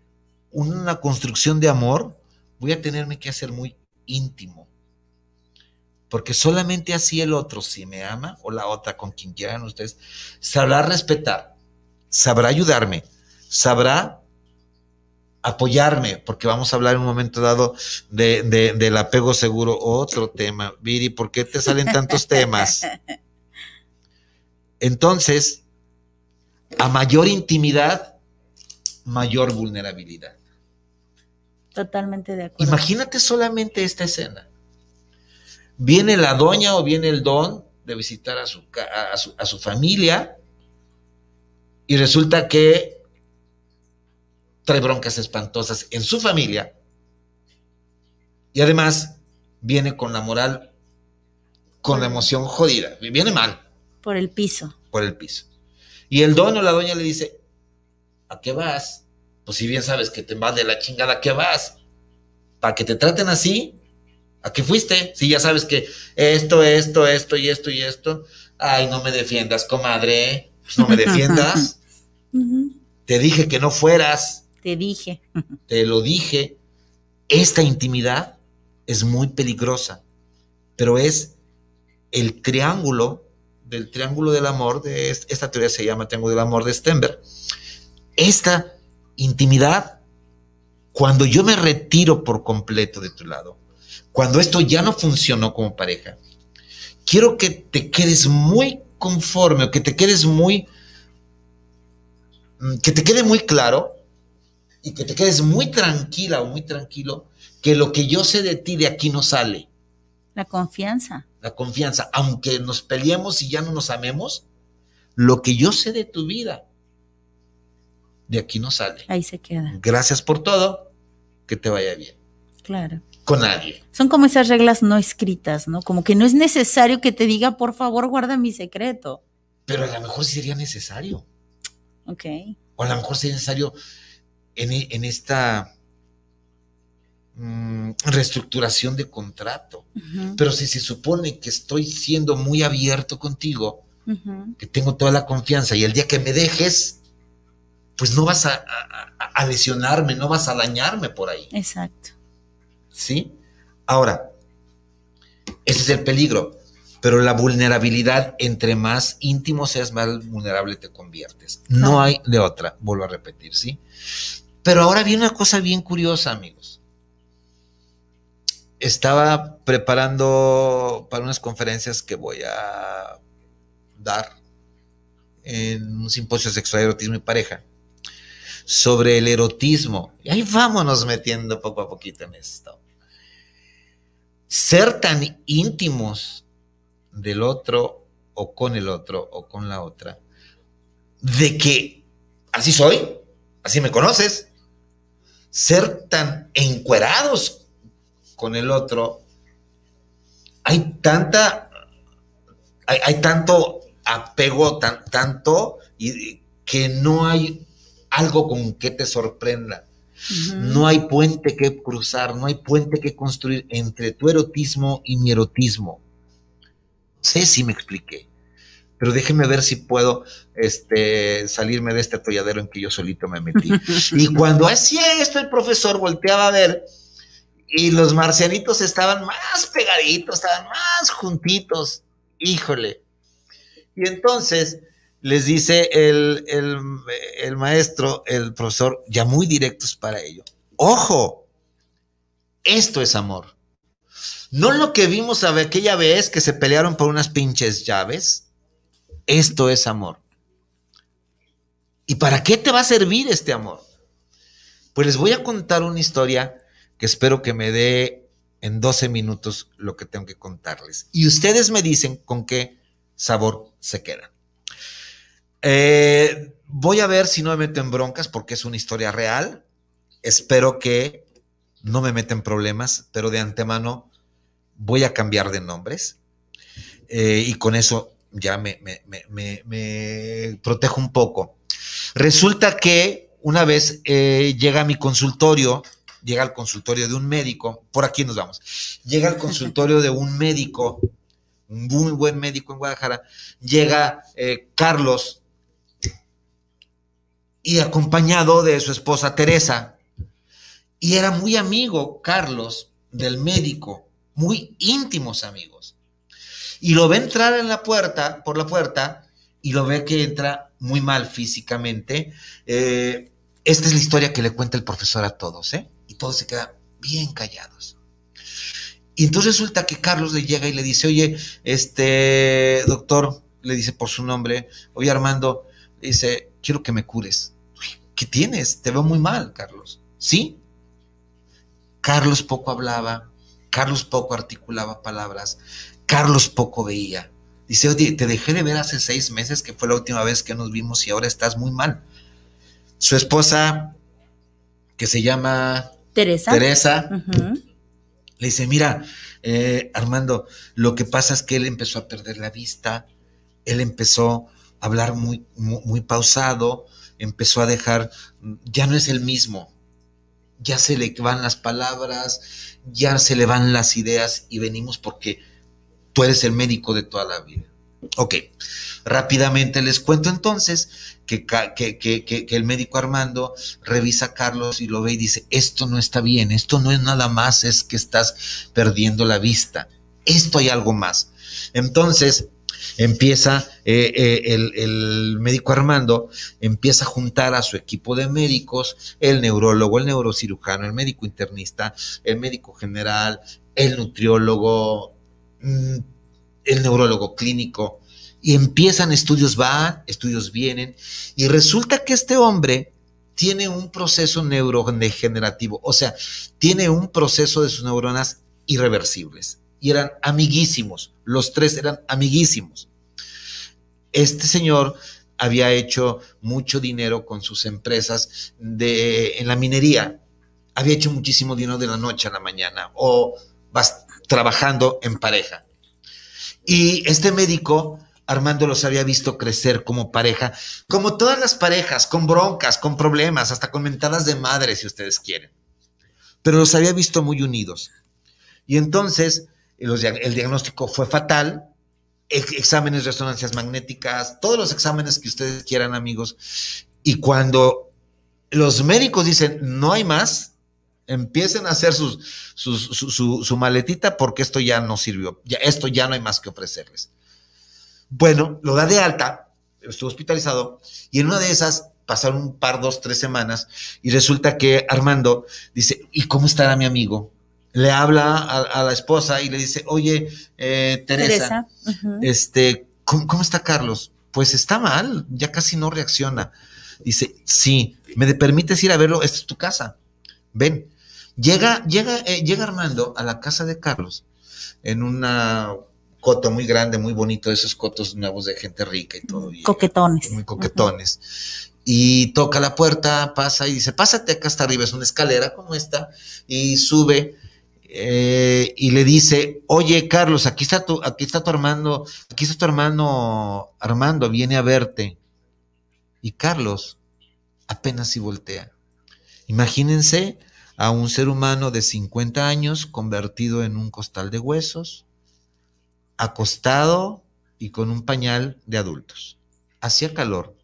una construcción de amor, voy a tenerme que hacer muy íntimo. Porque solamente así el otro, si me ama, o la otra, con quien quieran ustedes, sabrá respetar, sabrá ayudarme, sabrá apoyarme, porque vamos a hablar en un momento dado de, de- del apego seguro, otro tema. Viri, ¿por qué te salen tantos temas? Entonces, a mayor intimidad, mayor vulnerabilidad. Totalmente de acuerdo. Imagínate solamente esta escena. Viene la doña o viene el don de visitar a su, a su, a su familia y resulta que trae broncas espantosas en su familia y además viene con la moral, con la emoción jodida, viene mal Por el piso. por el piso. Y el don o la doña le dice, ¿a qué vas? Pues si bien sabes que te vas de la chingada, ¿a qué vas? Para que te traten así, ¿a qué fuiste? Si ya sabes que esto, esto, esto y esto y esto. Ay, no me defiendas, comadre. Pues no me defiendas. Te dije que no fueras, Te dije. te lo dije. Esta intimidad es muy peligrosa, pero es el triángulo del triángulo del amor, de est- esta teoría se llama triángulo del amor de Stenberg. Esta intimidad, cuando yo me retiro por completo de tu lado, cuando esto ya no funcionó como pareja, quiero que te quedes muy conforme o que te quedes muy, mm, que te quede muy claro y que te quedes muy tranquila o muy tranquilo que lo que yo sé de ti de aquí no sale La confianza. la confianza, aunque nos peleemos y ya no nos amemos, lo que yo sé de tu vida, de aquí no sale. Ahí se queda. Gracias por todo, que te vaya bien. Claro. Con nadie. Son como esas reglas no escritas, ¿no? Como que no es necesario que te diga, por favor, guarda mi secreto. Pero a lo mejor sí sería necesario. Ok. O a lo mejor sería necesario en, en esta mm, reestructuración de contrato. Pero si se supone que estoy siendo muy abierto contigo, que tengo toda la confianza y el día que me dejes, pues no vas a, a- a- a lesionarme, no vas a dañarme por ahí. Exacto. ¿Sí? Ahora, ese es el peligro, pero la vulnerabilidad, entre más íntimo seas, más vulnerable te conviertes. No hay de otra, vuelvo a repetir, ¿sí? Pero ahora viene una cosa bien curiosa, amigos. Estaba preparando para unas conferencias que voy a dar en un simposio sexual, erotismo y pareja sobre el erotismo. Y ahí vámonos metiendo poco a poquito en esto. Ser tan íntimos del otro o con el otro o con la otra, de que así soy, así me conoces, ser tan encuerados con el otro, hay tanta, hay, hay tanto apego, tan, tanto, y que no hay algo con que te sorprenda. No hay puente que cruzar, no hay puente que construir entre tu erotismo y mi erotismo. sé si me expliqué, pero déjenme ver si puedo este, salirme de este atolladero en que yo solito me metí. y cuando hacía esto, el profesor volteaba a ver y los marcianitos estaban más pegaditos, estaban más juntitos. Híjole. Y entonces les dice el, el, el maestro, el profesor, ya muy directos para ello. Ojo, esto es amor. No lo que vimos aquella vez que se pelearon por unas pinches llaves. Esto es amor. ¿Y para qué te va a servir este amor? Pues les voy a contar una historia que espero que me dé en 12 minutos lo que tengo que contarles. Y ustedes me dicen con qué sabor se queda. Eh, voy a ver si no me meto en broncas porque es una historia real. Espero que no me meten problemas, pero de antemano voy a cambiar de nombres. Eh, y con eso ya me, me, me, me, protejo un poco. Resulta que una vez eh, llega a mi consultorio, llega al consultorio de un médico, por aquí nos vamos, llega al consultorio de un médico, un muy buen médico en Guadalajara, llega eh, Carlos y acompañado de su esposa Teresa, y era muy amigo Carlos del médico, muy íntimos amigos. Y lo ve entrar en la puerta, por la puerta, y lo ve que entra muy mal físicamente. Eh, esta es la historia que le cuenta el profesor a todos, ¿eh? Y todos se quedan bien callados. Y entonces resulta que Carlos le llega y le dice, oye, este doctor, le dice por su nombre, oye Armando, le dice, quiero que me cures. ¿Qué tienes? Te veo muy mal, Carlos. ¿Sí? Carlos poco hablaba, Carlos poco articulaba palabras, Carlos poco veía. Dice, oye, te dejé de ver hace seis meses, que fue la última vez que nos vimos y ahora estás muy mal. Su esposa, que se llama Teresa, Teresa le dice, mira, eh, Armando, lo que pasa es que él empezó a perder la vista, él empezó a hablar muy, muy, muy pausado, empezó a dejar, ya no es el mismo, ya se le van las palabras, ya se le van las ideas y venimos porque tú eres el médico de toda la vida. Ok, rápidamente les cuento entonces que, el médico Armando revisa a Carlos y lo ve y dice, esto no está bien, esto no es nada más, es que estás perdiendo la vista, esto hay algo más. Entonces, empieza eh, eh, el, el, médico Armando, empieza a juntar a su equipo de médicos, el neurólogo, el neurocirujano, el médico internista, el médico general, el nutriólogo, el neurólogo clínico, y empiezan estudios van, estudios vienen, y resulta que este hombre tiene un proceso neurodegenerativo, o sea, tiene un proceso de sus neuronas irreversibles y eran amiguísimos, los tres eran amiguísimos. Este señor había hecho mucho dinero con sus empresas de, en la minería, había hecho muchísimo dinero de la noche a la mañana o trabajando en pareja. Y este médico, Armando los había visto crecer como pareja, como todas las parejas, con broncas, con problemas, hasta con mentadas de madre, si ustedes quieren. Pero los había visto muy unidos. Y entonces el diagnóstico fue fatal, exámenes, resonancias magnéticas, todos los exámenes que ustedes quieran, amigos. Y cuando los médicos dicen, no hay más, empiecen a hacer sus, sus, su, su, su, maletita porque esto ya no sirvió, ya, esto ya no hay más que ofrecerles. Bueno, lo da de alta, estuvo hospitalizado, y en una de esas pasaron un par, dos, tres semanas, y resulta que Armando dice, ¿y cómo estará mi amigo? le habla a, a, la esposa y le dice, oye, eh, Teresa, Teresa. Uh -huh. este, ¿cómo, ¿cómo, está Carlos? Pues está mal, ya casi no reacciona. Dice, sí, ¿me permites ir a verlo? Esta es tu casa. Ven. Llega, llega, eh, llega Armando a la casa de Carlos en una coto muy grande, muy bonito, esos cotos nuevos de gente rica y todo. Y coquetones. Muy coquetones. Y toca la puerta, pasa y dice, pásate acá hasta arriba, es una escalera como esta, y sube eh, y le dice, oye Carlos, aquí está tu, aquí está tu hermano, aquí está tu hermano Armando, viene a verte. Y Carlos apenas si voltea. Imagínense a un ser humano de 50 años convertido en un costal de huesos, acostado y con un pañal de adultos. Hacía calor.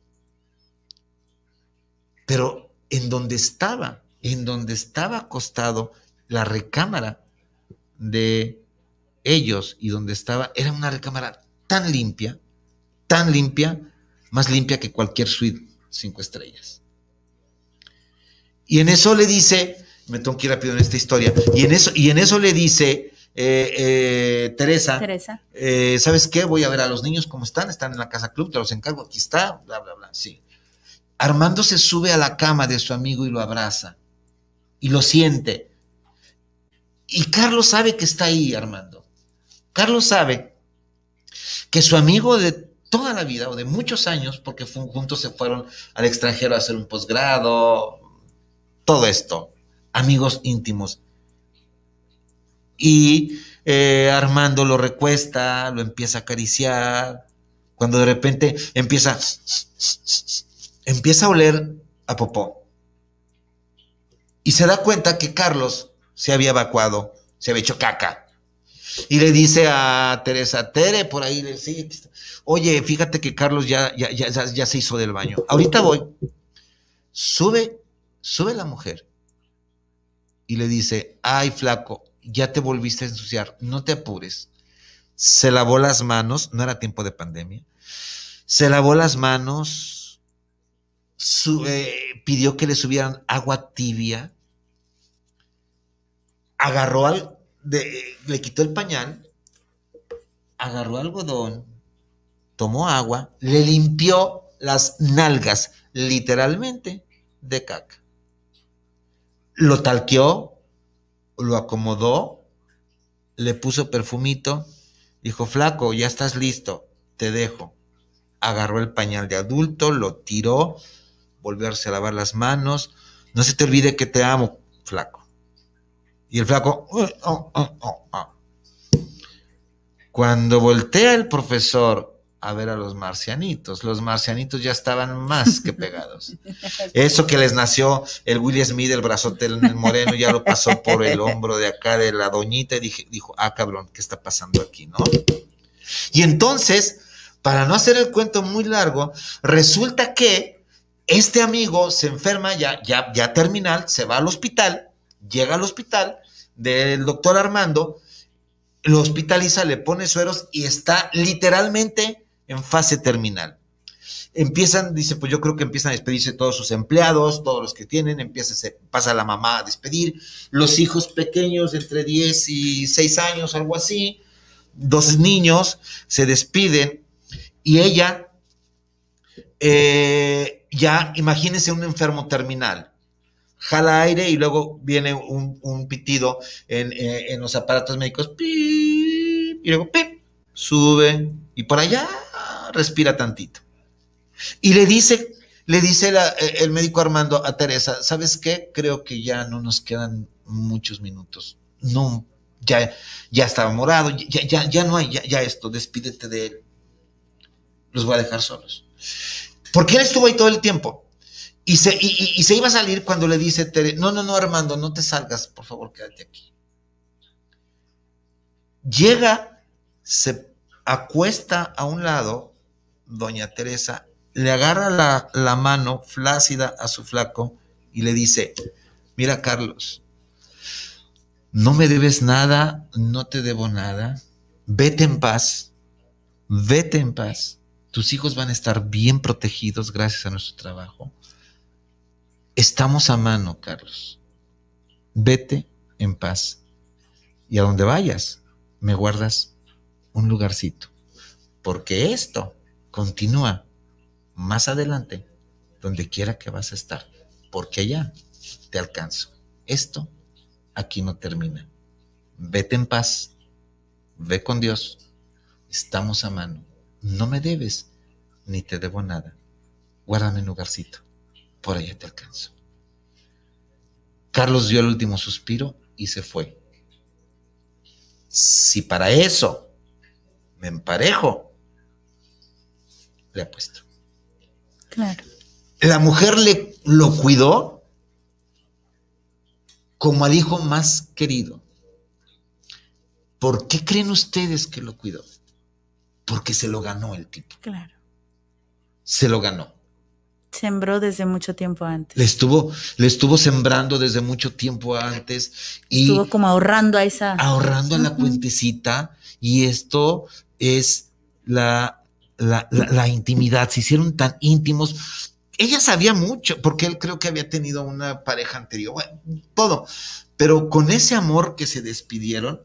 Pero en donde estaba, en donde estaba acostado la recámara de ellos y donde estaba, era una recámara tan limpia, tan limpia, más limpia que cualquier suite cinco estrellas. Y en eso le dice, me tengo que ir rápido en esta historia, y en eso, y en eso le dice eh, eh, Teresa, Teresa. eh, ¿sabes qué? Voy a ver a los niños cómo están, están en la casa club, te los encargo, aquí está, bla, bla, bla, sí. Armando se sube a la cama de su amigo y lo abraza, y lo siente. Y Carlos sabe que está ahí, Armando. Carlos sabe que su amigo de toda la vida o de muchos años, porque fu- juntos se fueron al extranjero a hacer un posgrado, todo esto, amigos íntimos. Y eh, Armando lo recuesta, lo empieza a acariciar, cuando de repente empieza, empieza a oler a popó. Y se da cuenta que Carlos se había evacuado, se había hecho caca. Y le dice a Teresa, Tere, por ahí, le está. oye, fíjate que Carlos ya, ya, ya- ya se hizo del baño. Ahorita voy. Sube, sube la mujer y le dice, ay, flaco, ya te volviste a ensuciar, no te apures. Se lavó las manos, no era tiempo de pandemia, se lavó las manos, eh, pidió que le subieran agua tibia, agarró al, le quitó el pañal, agarró algodón, tomó agua, le limpió las nalgas, literalmente, de caca. Lo talqueó, lo acomodó, le puso perfumito, dijo, flaco, ya estás listo, te dejo. Agarró el pañal de adulto, lo tiró, volverse a lavar las manos. No se te olvide que te amo, flaco. Y el flaco, "Uh, oh, oh, oh, oh". cuando voltea el profesor a ver a los marcianitos, los marcianitos ya estaban más que pegados. Eso que les nació el Will Smith, el brazote el moreno, ya lo pasó por el hombro de acá de la doñita y dije, dijo, ah, cabrón, ¿qué está pasando aquí, no? Y entonces, para no hacer el cuento muy largo, resulta que este amigo se enferma ya, ya, ya terminal, se va al hospital, llega al hospital del doctor Armando, lo hospitaliza, le pone sueros y está literalmente en fase terminal. Empiezan, dice, pues yo creo que empiezan a despedirse todos sus empleados, todos los que tienen, empieza, se pasa la mamá a despedir, los hijos pequeños entre 10 y 6 años, algo así, dos niños se despiden y ella, eh, ya imagínense un enfermo terminal, jala aire y luego viene un, un pitido en, eh, los aparatos médicos, y luego sube y por allá respira tantito. Y le dice, le dice eh, el médico Armando a Teresa, ¿sabes qué? Creo que ya no nos quedan muchos minutos. No, ya, ya estaba morado, ya, ya, ya no hay, ya, ya esto, despídete de él. Los voy a dejar solos. Porque él estuvo ahí todo el tiempo. Y se, y, se iba a salir cuando le dice Tere, no, no, no, Armando, no te salgas, por favor, quédate aquí. Llega, se acuesta a un lado, doña Teresa, le agarra la, mano flácida a su flaco y le dice, mira Carlos, no me debes nada, no te debo nada, vete en paz, vete en paz, tus hijos van a estar bien protegidos gracias a nuestro trabajo. Estamos a mano, Carlos. Vete en paz. Y a donde vayas, me guardas un lugarcito. Porque esto continúa más adelante, donde quiera que vas a estar. Porque allá te alcanzo. Esto aquí no termina. Vete en paz. Ve con Dios. Estamos a mano. No me debes, ni te debo nada. Guárdame un lugarcito por allá te alcanzo. Carlos dio el último suspiro y se fue. Si para eso me emparejo, le apuesto. Claro. La mujer le lo cuidó como al hijo más querido. ¿Por qué creen ustedes que lo cuidó? porque se lo ganó el tipo. Claro. Se lo ganó. Sembró desde mucho tiempo antes. Le estuvo, le estuvo sembrando desde mucho tiempo antes y Estuvo como ahorrando a esa. ahorrando a la cuentecita y esto es la, la, la- la intimidad. Se hicieron tan íntimos. Ella sabía mucho, porque él creo que había tenido una pareja anterior, bueno, todo. Pero con ese amor que se despidieron,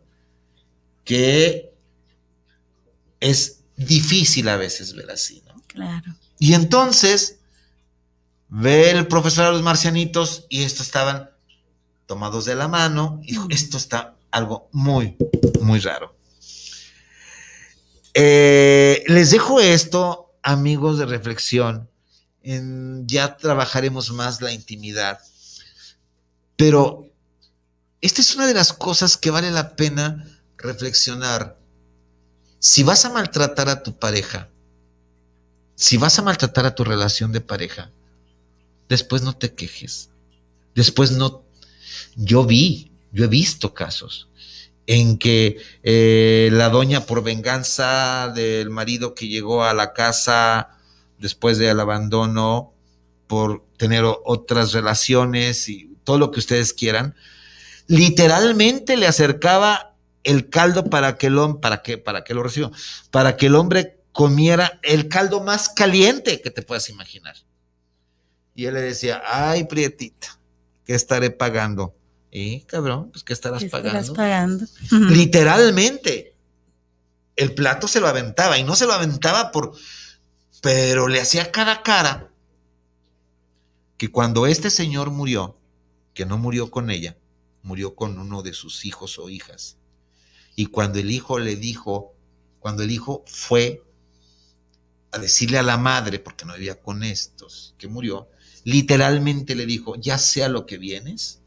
que es difícil a veces ver así, ¿no? Claro. Y entonces ve el profesor a los marcianitos y estos estaban tomados de la mano. Y dijo, esto está algo muy, muy raro. Eh, les dejo esto, amigos de reflexión. En- ya trabajaremos más la intimidad. Pero esta es una de las cosas que vale la pena reflexionar. Si vas a maltratar a tu pareja, si vas a maltratar a tu relación de pareja, después no te quejes. Después no. Yo vi, yo he visto casos en que eh, la doña por venganza del marido que llegó a la casa después del abandono, por tener otras relaciones y todo lo que ustedes quieran, literalmente le acercaba el caldo para que el hombre, para que, para que lo reciba, para que el hombre comiera el caldo más caliente que te puedas imaginar. Y él le decía, ay, prietita, ¿qué estaré pagando? Y cabrón, pues ¿qué estarás ¿Qué estarás pagando? pagando? Literalmente. El plato se lo aventaba y no se lo aventaba por... Pero le hacía cada cara que cuando este señor murió, que no murió con ella, murió con uno de sus hijos o hijas. Y cuando el hijo le dijo, cuando el hijo fue a decirle a la madre, porque no vivía con estos, que murió, literalmente le dijo, ya sea lo que vienes,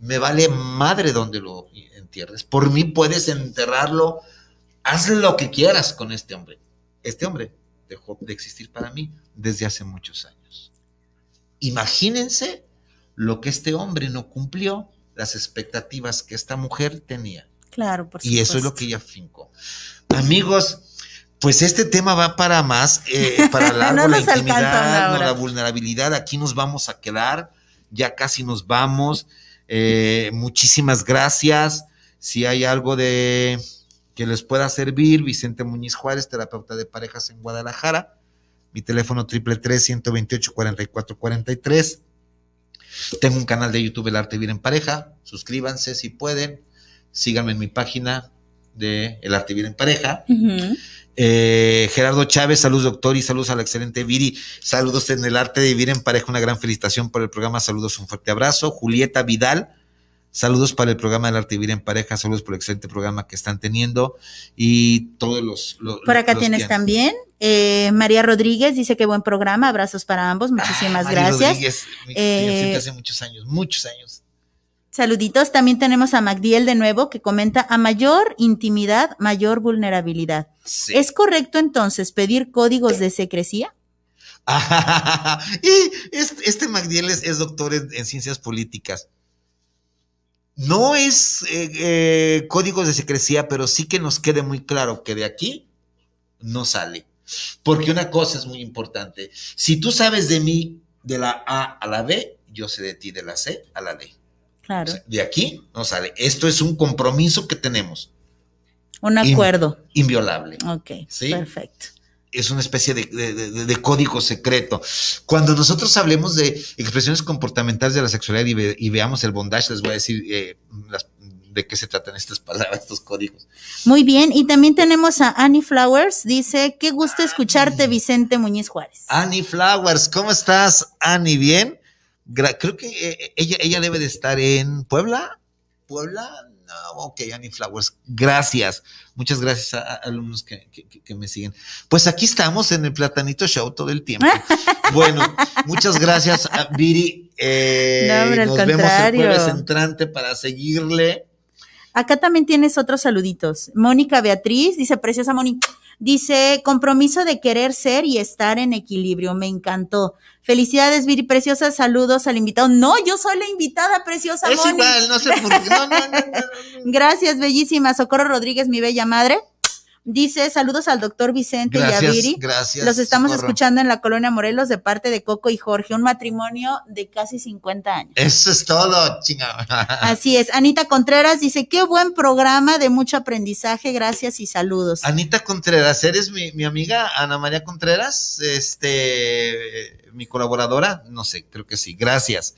me vale madre donde lo entierres. Por mí puedes enterrarlo, haz lo que quieras con este hombre. Este hombre dejó de existir para mí desde hace muchos años. Imagínense lo que este hombre no cumplió, las expectativas que esta mujer tenía. Claro, por Y eso es lo supuesto. que ella fincó. Amigos, pues este tema va para más, eh, para largo, No la intimidad, no, la vulnerabilidad. Aquí nos vamos a quedar, ya casi nos vamos. Eh, muchísimas gracias. Si hay algo de que les pueda servir, Vicente Muñiz Juárez, terapeuta de parejas en Guadalajara. Mi teléfono triple tres 128 44 43. Tengo un canal de YouTube El Arte Vivir en Pareja. Suscríbanse si pueden. Síganme en mi página de El Arte Vivir en Pareja. Eh, Gerardo Chávez, saludos doctor y saludos a la excelente Viri. Saludos en El Arte de Vivir en Pareja. Una gran felicitación por el programa. Saludos, un fuerte abrazo. Julieta Vidal. Saludos para el programa del arte de vivir en pareja, saludos por el excelente programa que están teniendo y todos los... los- Por acá los tienes también eh, María Rodríguez, dice que buen programa, abrazos para ambos, muchísimas Ah, gracias. Rodríguez, mi Eh, hace muchos años, muchos años. Saluditos, también tenemos a Magdiel de nuevo que comenta a mayor intimidad, mayor vulnerabilidad. Sí. ¿Es correcto entonces pedir códigos de secrecía? y este, este Magdiel es, es doctor en, en ciencias políticas. No es eh, eh, códigos de secrecía, pero sí que nos quede muy claro que de aquí no sale. Porque una cosa es muy importante. Si tú sabes de mí de la A a la B, yo sé de ti de la C a la D. O Claro, sea, de aquí no sale. Esto es un compromiso que tenemos, un in- acuerdo. inviolable. Ok, Sí. perfecto. es una especie de, de- de- de código secreto. Cuando nosotros hablemos de expresiones comportamentales de la sexualidad y, ve- y veamos el bondage, les voy a decir eh, las- de qué se tratan estas palabras, estos códigos. Muy bien, y también tenemos a Annie Flowers, dice, qué gusto escucharte, Vicente Muñiz Juárez. Annie Flowers, ¿cómo estás, Annie? ¿Bien? Creo que eh, ella, ella debe de estar en Puebla. ¿Puebla? No, ok, Annie Flowers. Gracias. Muchas gracias a, a alumnos que, que- me siguen. Pues aquí estamos en el Platanito Show todo el tiempo. Bueno, muchas gracias a Viri. Eh, No, nos vemos el contrario. jueves entrante para seguirle. Acá también tienes otros saluditos. Mónica Beatriz dice, preciosa Moni, dice, compromiso de querer ser y estar en equilibrio. Me encantó. Felicidades, Viri, preciosa. Saludos al invitado. No, yo soy la invitada, preciosa Es Moni. igual, no sé por qué. No, no, no, no, no. Gracias, bellísima. Socorro Rodríguez, mi bella madre. Dice, saludos al doctor Vicente y a Gracias, Viri. gracias. Los estamos Socorro. escuchando en la colonia Morelos de parte de Coco y Jorge, un matrimonio de casi 50 años. Eso es todo, chinga. Así es. Anita Contreras dice, qué buen programa de mucho aprendizaje, gracias y saludos. Anita Contreras, ¿eres mi, mi amiga Ana María Contreras? Este, mi colaboradora, no sé, creo que sí. Gracias.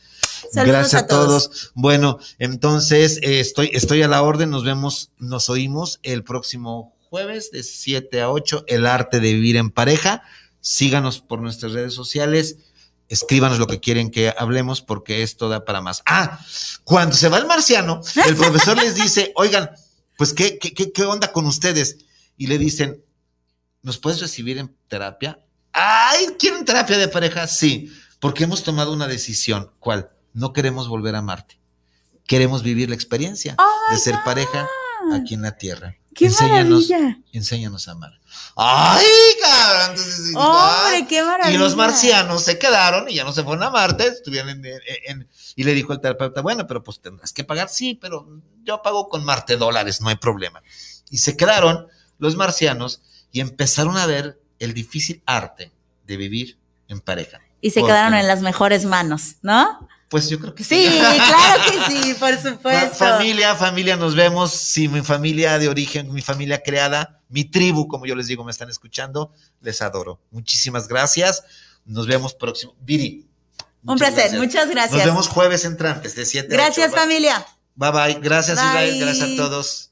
Saludos Gracias a todos. Bueno, entonces eh, estoy, estoy a la orden. Nos vemos, nos oímos el próximo jueves de 7 a 8. El arte de vivir en pareja. Síganos por nuestras redes sociales. Escríbanos lo que quieren que hablemos porque esto da para más. Ah, cuando se va el marciano, el profesor les dice, oigan, pues ¿qué, qué, qué, qué onda con ustedes? Y le dicen, ¿nos puedes recibir en terapia? Ay, ¿quieren terapia de pareja? Sí, porque hemos tomado una decisión. ¿Cuál? No queremos volver a Marte. Queremos vivir la experiencia de ser pareja aquí en la Tierra. ¡Qué enséñanos, maravilla! enséñanos a amar. ¡Ay, cabrón! Entonces, ¡Hombre, qué maravilla! Y los marcianos se quedaron y ya no se fueron a Marte, estuvieron en, en- en- y le dijo el terapeuta, bueno, pero pues tendrás que pagar, sí, pero yo pago con Marte dólares, no hay problema. Y se quedaron los marcianos y empezaron a ver el difícil arte de vivir en pareja. Y se Porque, quedaron en las mejores manos, ¿no? Pues yo creo que Sí, claro que sí, por supuesto. familia, familia, nos vemos. Si mi familia de origen, mi familia creada, mi tribu, como yo les digo, me están escuchando, les adoro. Muchísimas gracias. Nos vemos próximo. Viri. Un placer, muchas gracias. Nos vemos jueves entrantes de 7 a 8. Gracias, familia. Bye bye. Gracias, Bye. Israel. Gracias a todos.